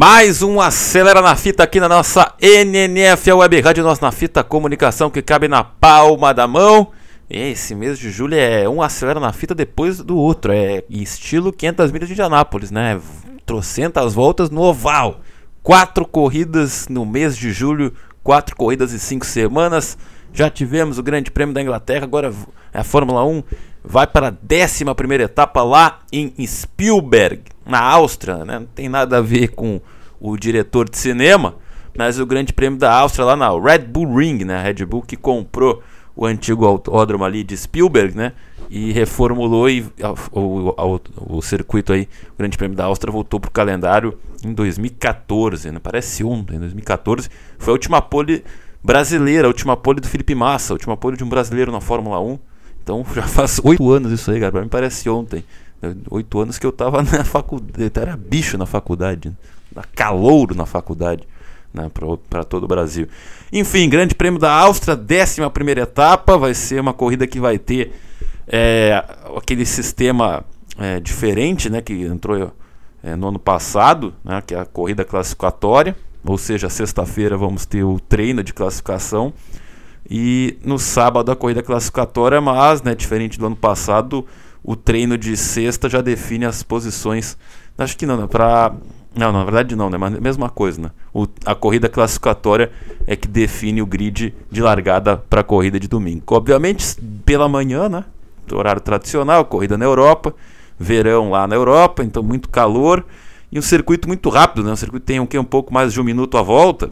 Mais um Acelera na Fita aqui na nossa NNF, a Web Rádio Nossa na Fita, comunicação que cabe na palma da mão. Esse mês de julho é um Acelera na Fita depois do outro, é estilo 500 milhas de Indianápolis, né? Trocentas voltas no oval. Quatro corridas no mês de julho, quatro corridas em cinco semanas. Já tivemos o Grande Prêmio da Inglaterra, agora a Fórmula 1 vai para a 11 etapa lá em Spielberg, na Áustria. Né? Não tem nada a ver com o diretor de cinema, mas o Grande Prêmio da Áustria lá na Red Bull Ring, né? a Red Bull que comprou o antigo autódromo ali de Spielberg, né? E reformulou e o, o, o, circuito aí, o Grande Prêmio da Áustria voltou para o calendário em 2014, né? Parece ontem, 2014. Foi a última pole brasileira, a última pole do Felipe Massa, a última pole de um brasileiro na Fórmula 1. Então já faz oito anos isso aí, cara. Pra mim parece ontem. Oito anos que eu tava na faculdade. Era bicho na faculdade. Né? Calouro na faculdade. Né, para todo o Brasil. Enfim, Grande Prêmio da Áustria, 11 etapa. Vai ser uma corrida que vai ter é, aquele sistema é, diferente né, que entrou é, no ano passado, né, que é a corrida classificatória. Ou seja, sexta-feira vamos ter o treino de classificação. E no sábado a corrida classificatória, mas, né, diferente do ano passado, o treino de sexta já define as posições. Acho que não, né, para não, na verdade não, né? Mas é mesma coisa, né? O, a corrida classificatória é que define o grid de largada para a corrida de domingo. Obviamente, pela manhã, né? Horário tradicional, corrida na Europa, verão lá na Europa, então muito calor e um circuito muito rápido, né? Um circuito tem um, que, um pouco mais de um minuto a volta.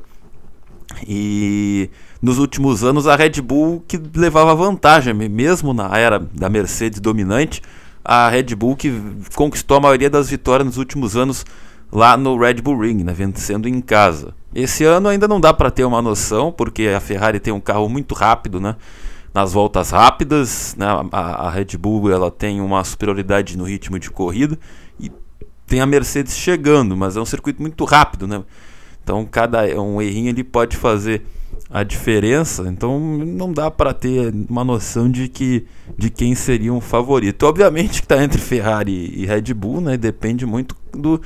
E nos últimos anos a Red Bull que levava vantagem, mesmo na era da Mercedes dominante, a Red Bull que conquistou a maioria das vitórias nos últimos anos lá no Red Bull Ring, né, vencendo em casa. Esse ano ainda não dá para ter uma noção, porque a Ferrari tem um carro muito rápido, né? Nas voltas rápidas, né, a, a Red Bull ela tem uma superioridade no ritmo de corrida e tem a Mercedes chegando, mas é um circuito muito rápido, né? Então cada um errinho ele pode fazer a diferença, então não dá para ter uma noção de que de quem seria um favorito. Obviamente que está entre Ferrari e Red Bull, né? Depende muito do,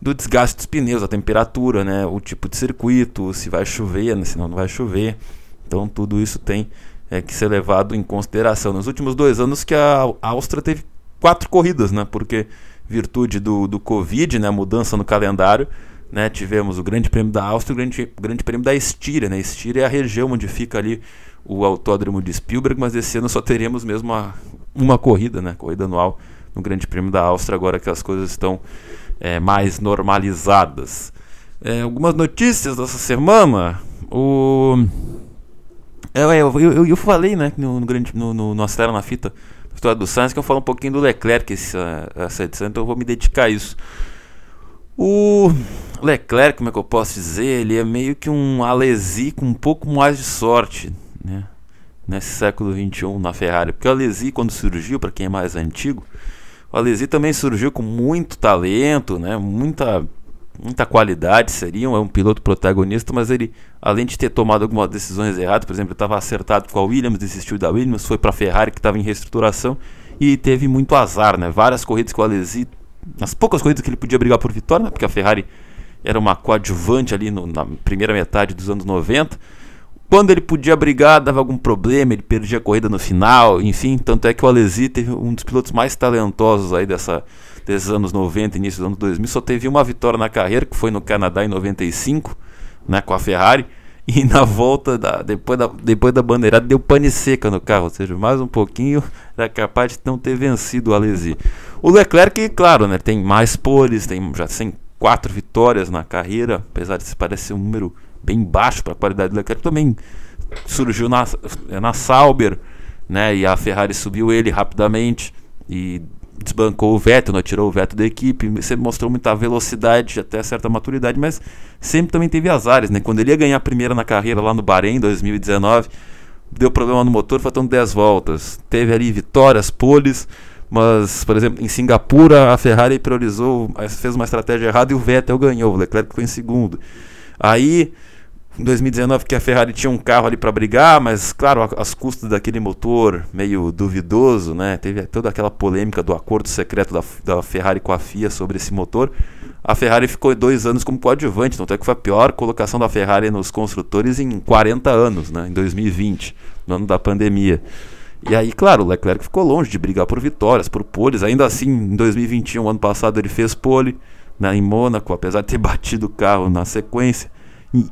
do desgaste dos pneus, a temperatura, né? O tipo de circuito, se vai chover, né? se não, vai chover. Então tudo isso tem é, que ser levado em consideração. Nos últimos dois anos que a Áustria teve quatro corridas, né? Porque virtude do, do Covid, né? Mudança no calendário né, tivemos o Grande Prêmio da Áustria e o Grande, Grande Prêmio da Estíria. Né? Estíria é a região onde fica ali o autódromo de Spielberg, mas esse ano só teremos mesmo uma, uma corrida, né? corrida anual no Grande Prêmio da Áustria, agora que as coisas estão é, mais normalizadas. É, algumas notícias dessa semana. O... É, é, eu, eu, eu, falei né, no, no, grande, no, no, no Acelera na Fita, história do Sainz, que eu falo um pouquinho do Leclerc essa, essa edição, então eu vou me dedicar a isso. O Leclerc, como é que eu posso dizer, ele é meio que um Alesi com um pouco mais de sorte, né? Nesse século XXI na Ferrari. Porque o Alesi, quando surgiu, para quem é mais antigo, o Alesi também surgiu com muito talento, né? Muita, muita qualidade, seria um, é um piloto protagonista, mas ele, além de ter tomado algumas decisões erradas, por exemplo, estava acertado com a Williams, desistiu da Williams, foi para a Ferrari que estava em reestruturação e teve muito azar, né? Várias corridas que o Alesi nas poucas corridas que ele podia brigar por vitória, né, porque a Ferrari era uma coadjuvante ali no, na primeira metade dos anos 90. Quando ele podia brigar, dava algum problema, ele perdia a corrida no final, enfim. Tanto é que o Alesi teve um dos pilotos mais talentosos aí dessa, desses anos 90, início dos anos 2000. Só teve uma vitória na carreira, que foi no Canadá em 95, né, com a Ferrari. E na volta, da, depois, da, depois da bandeirada, deu pane seca no carro. Ou seja, mais um pouquinho era capaz de não ter vencido o Alesi. O Leclerc, claro, né, tem mais poles, tem, já tem quatro vitórias na carreira, apesar de parecer um número bem baixo para a qualidade do Leclerc, também surgiu na, na Sauber, né, e a Ferrari subiu ele rapidamente. E desbancou o Vettel, não tirou o Vettel da equipe, sempre mostrou muita velocidade, até certa maturidade, mas sempre também teve azares, né? Quando ele ia ganhar a primeira na carreira lá no Bahrein em 2019, deu problema no motor, faltando 10 voltas. Teve ali vitórias, poles, mas, por exemplo, em Singapura a Ferrari priorizou, fez uma estratégia errada e o Vettel ganhou, o Leclerc ficou em segundo. Aí em 2019 que a Ferrari tinha um carro ali para brigar, mas claro, as custas daquele motor meio duvidoso, né? Teve toda aquela polêmica do acordo secreto da, da Ferrari com a FIA sobre esse motor. A Ferrari ficou dois anos como coadjuvante, então até que foi a pior colocação da Ferrari nos construtores em 40 anos, né? Em 2020, no ano da pandemia. E aí, claro, o Leclerc ficou longe de brigar por vitórias, por poles. Ainda assim, em 2021, ano passado, ele fez pole né, em Mônaco, apesar de ter batido o carro na sequência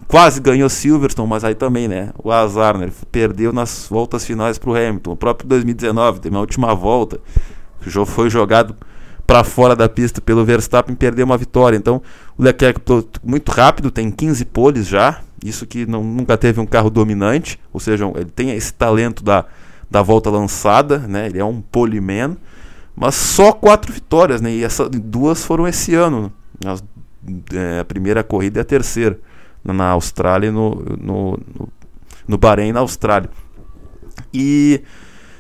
quase ganhou Silverstone, mas aí também, né? O azar, né? Ele perdeu nas voltas finais para o Hamilton. O próprio 2019, teve uma última volta, o jogo foi jogado para fora da pista pelo Verstappen perdeu uma vitória. Então, o Leclerc muito rápido, tem 15 poles já. Isso que não, nunca teve um carro dominante, ou seja, ele tem esse talento da, da volta lançada, né? Ele é um poleman, mas só quatro vitórias, né? E duas foram esse ano, as, é, a primeira corrida e a terceira na Austrália, no, no, no, no Bahrein na Austrália. E,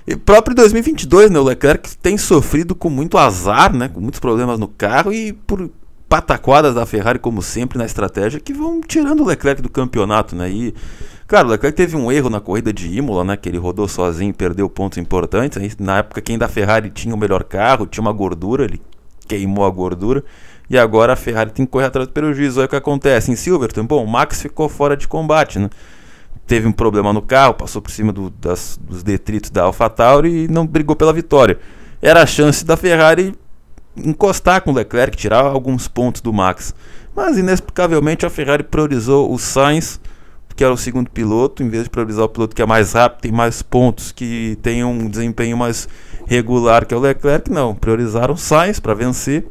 e próprio 2022, né, o Leclerc tem sofrido com muito azar, né, com muitos problemas no carro e por pataquadas da Ferrari, como sempre, na estratégia, que vão tirando o Leclerc do campeonato, né? E, claro, o Leclerc teve um erro na corrida de Imola, né? Que ele rodou sozinho e perdeu pontos importantes. Na época, quem da Ferrari tinha o melhor carro, tinha uma gordura, ele queimou a gordura. E agora a Ferrari tem que correr atrás do prejuízo. Olha o que acontece em Silverstone. Bom, o Max ficou fora de combate, né? Teve um problema no carro, passou por cima do, das, dos detritos da AlphaTauri e não brigou pela vitória. Era a chance da Ferrari encostar com o Leclerc, tirar alguns pontos do Max. Mas inexplicavelmente a Ferrari priorizou o Sainz, que era o segundo piloto, em vez de priorizar o piloto que é mais rápido, tem mais pontos, que tem um desempenho mais regular que é o Leclerc. Não, priorizaram o Sainz para vencer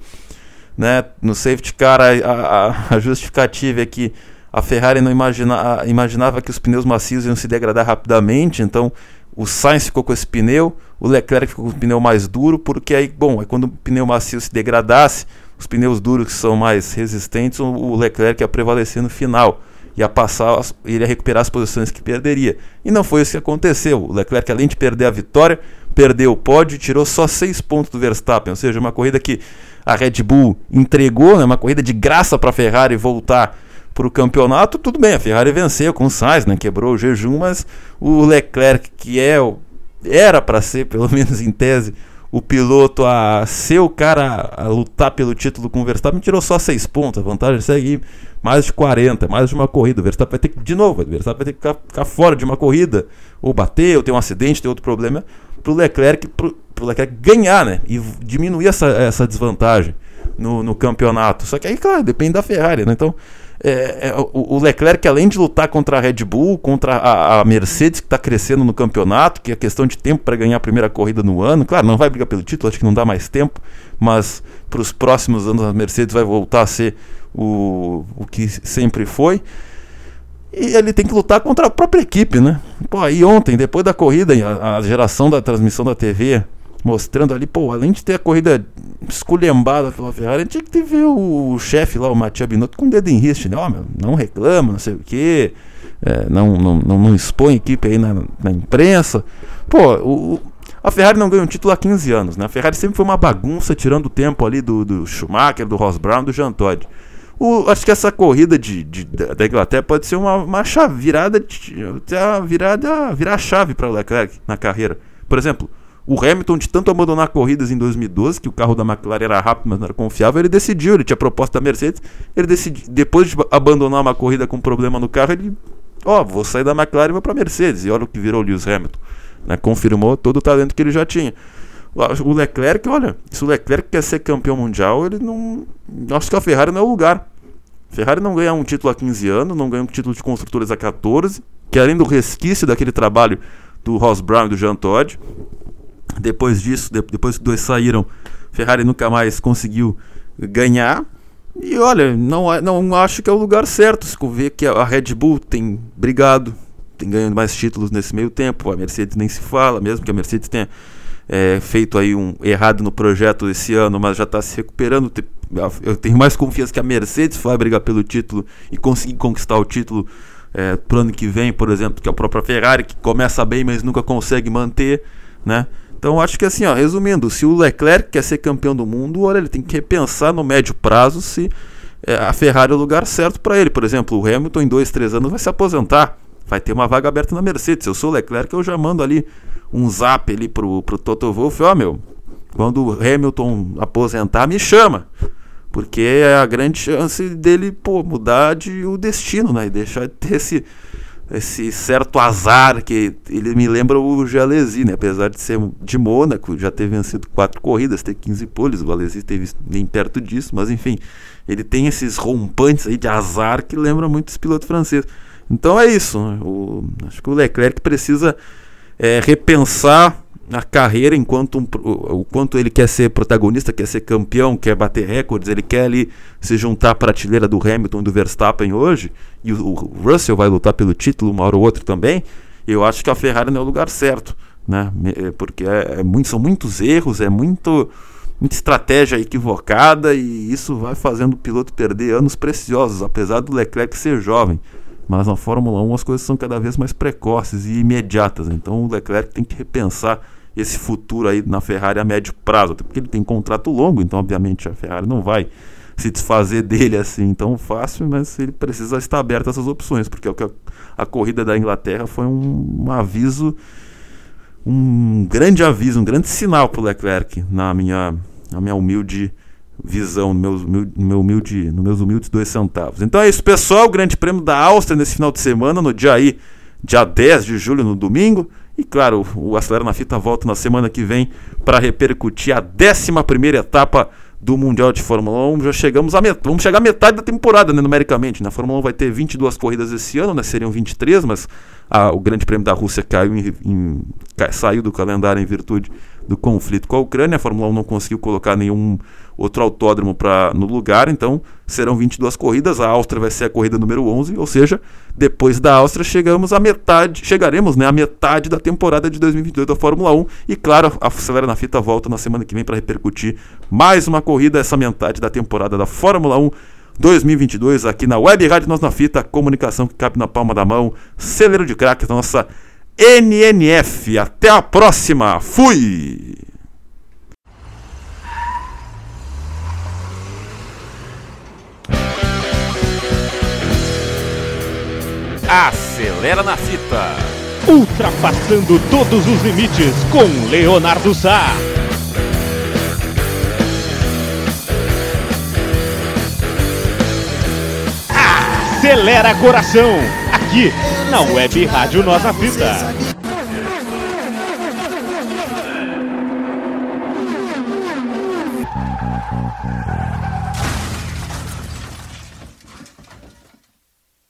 né? No safety car, a, a, a justificativa é que a Ferrari não imagina, imaginava que os pneus macios iam se degradar rapidamente, então o Sainz ficou com esse pneu, o Leclerc ficou com o pneu mais duro, porque aí, bom, é quando o pneu macio se degradasse, os pneus duros que são mais resistentes, o Leclerc ia prevalecer no final, ia passar, ele ia recuperar as posições que perderia. E não foi isso que aconteceu. O Leclerc, além de perder a vitória, perdeu o pódio e tirou só seis pontos do Verstappen, ou seja, uma corrida que a Red Bull entregou, né, uma corrida de graça para a Ferrari voltar para o campeonato, tudo bem, a Ferrari venceu com o Sainz, né, quebrou o jejum, mas o Leclerc, que é o, era para ser, pelo menos em tese, o piloto a ser o cara a lutar pelo título com o Verstappen, tirou só 6 pontos, a vantagem segue mais de 40, mais de uma corrida, o Verstappen vai ter que, de novo, o Verstappen vai ter que ficar, ficar fora de uma corrida, ou bater, ou ter um acidente, ter outro problema, para o Leclerc, pro, pro Leclerc ganhar, né? E diminuir essa, essa desvantagem no, no campeonato. Só que aí, claro, depende da Ferrari, né? Então, é, é, o, Leclerc, além de lutar contra a Red Bull, contra a, a Mercedes, que está crescendo no campeonato, que é questão de tempo para ganhar a primeira corrida no ano. Claro, não vai brigar pelo título, acho que não dá mais tempo, mas para os próximos anos a Mercedes vai voltar a ser o, o que sempre foi. E ele tem que lutar contra a própria equipe, né? Pô, aí ontem, depois da corrida, a, a geração da transmissão da TV mostrando ali, pô, além de ter a corrida esculhambada pela Ferrari, tinha que ver o, chefe lá, o Matia Binotto, com o dedo em riste, né? Ó, meu, não reclama, não sei o quê, é, não, não, não, não, expõe a equipe aí na, na imprensa. Pô, o, a Ferrari não ganha um título há 15 anos, né? A Ferrari sempre foi uma bagunça, tirando o tempo ali do, do Schumacher, do Ross Brown, do Jean Todt. O, acho que essa corrida de, de, da Inglaterra pode ser uma, uma chave, virada, de, virada, virar a chave para o Leclerc na carreira. Por exemplo, o Hamilton, de tanto abandonar corridas em 2012, que o carro da McLaren era rápido, mas não era confiável, ele decidiu, ele tinha proposta da Mercedes, ele decidiu, depois de abandonar uma corrida com problema no carro, ele, ó, oh, vou sair da McLaren e vou para Mercedes. E olha o que virou o Lewis Hamilton, né? Confirmou todo o talento que ele já tinha. O Leclerc, olha, se o Leclerc quer ser campeão mundial, ele não. Acho que a Ferrari não é o lugar. Ferrari não ganha um título há 15 anos, não ganha um título de construtores há 14, que além do resquício daquele trabalho do Ross Brown e do Jean Todt. Depois disso, depois que dois saíram, Ferrari nunca mais conseguiu ganhar. E olha, não, não acho que é o lugar certo. Se ver que a Red Bull tem brigado, tem ganhando mais títulos nesse meio tempo, a Mercedes nem se fala, mesmo que a Mercedes tenha é, feito aí um errado no projeto esse ano, mas já está se recuperando. Eu tenho mais confiança que a Mercedes vai brigar pelo título e conseguir conquistar o título é, pro ano que vem, por exemplo, que a própria Ferrari, que começa bem, mas nunca consegue manter, né? Então acho que assim, ó, resumindo, se o Leclerc quer ser campeão do mundo, olha, ele tem que repensar no médio prazo se é, a Ferrari é o lugar certo para ele. Por exemplo, o Hamilton em dois, três anos vai se aposentar, vai ter uma vaga aberta na Mercedes. Se eu sou o Leclerc, eu já mando ali um zap ali pro, pro Toto Wolff, ó meu, quando o Hamilton aposentar, me chama. Porque é a grande chance dele pô, mudar de, o destino, né? E deixar de ter esse, esse certo azar que ele me lembra o Jalesi, né? Apesar de ser de Mônaco, já ter vencido quatro corridas, ter 15 poles, o Alesi teve nem perto disso, mas enfim, ele tem esses rompantes aí de azar que lembram muito esse piloto francês. Então é isso, né? o, acho que o Leclerc precisa é, repensar a carreira enquanto um, o, quanto ele quer ser protagonista, quer ser campeão, quer bater recordes, ele quer ali se juntar à prateleira do Hamilton e do Verstappen hoje, e o, o Russell vai lutar pelo título uma hora ou outra também. Eu acho que a Ferrari não é o lugar certo, né? É, porque é, é muito, são muitos erros, é muito muita estratégia equivocada e isso vai fazendo o piloto perder anos preciosos, apesar do Leclerc ser jovem. Mas na Fórmula 1 as coisas são cada vez mais precoces e imediatas. Então o Leclerc tem que repensar esse futuro aí na Ferrari a médio prazo, até porque ele tem contrato longo, então obviamente a Ferrari não vai se desfazer dele assim tão fácil, mas ele precisa estar aberto a essas opções, porque é a, corrida da Inglaterra foi um, um, aviso, um grande aviso, um grande sinal para o Leclerc, na minha, na minha humilde visão, no meus, meu humilde, nos meus humildes dois centavos. Então é isso, pessoal. Grande Prêmio da Áustria nesse final de semana, no dia aí, dia 10 de julho, no domingo. E claro, o Acelera na Fita volta na semana que vem para repercutir a 11 etapa do Mundial de Fórmula 1. Já chegamos a met... vamos chegar à metade da temporada, né, numericamente. Na né? Fórmula 1 vai ter 22 corridas esse ano, né, seriam 23, mas a, o Grande Prêmio da Rússia caiu em, em, saiu do calendário em virtude do conflito com a Ucrânia. A Fórmula 1 não conseguiu colocar nenhum outro autódromo pra, no lugar, então serão 22 corridas. A Áustria vai ser a corrida número 11, ou seja, depois da Áustria chegamos à metade, chegaremos né, à metade da temporada de 2022 da Fórmula 1. E claro, a Acelera na Fita volta na semana que vem para repercutir mais uma corrida, essa metade da temporada da Fórmula 1. 2022 aqui na Web Rádio Nós na Fita, comunicação que cabe na palma da mão, celeiro de craques nossa NNF. Até a próxima. Fui! Acelera na fita. Ultrapassando todos os limites com Leonardo Sá. Acelera coração, aqui na Web Rádio Nossa Fita.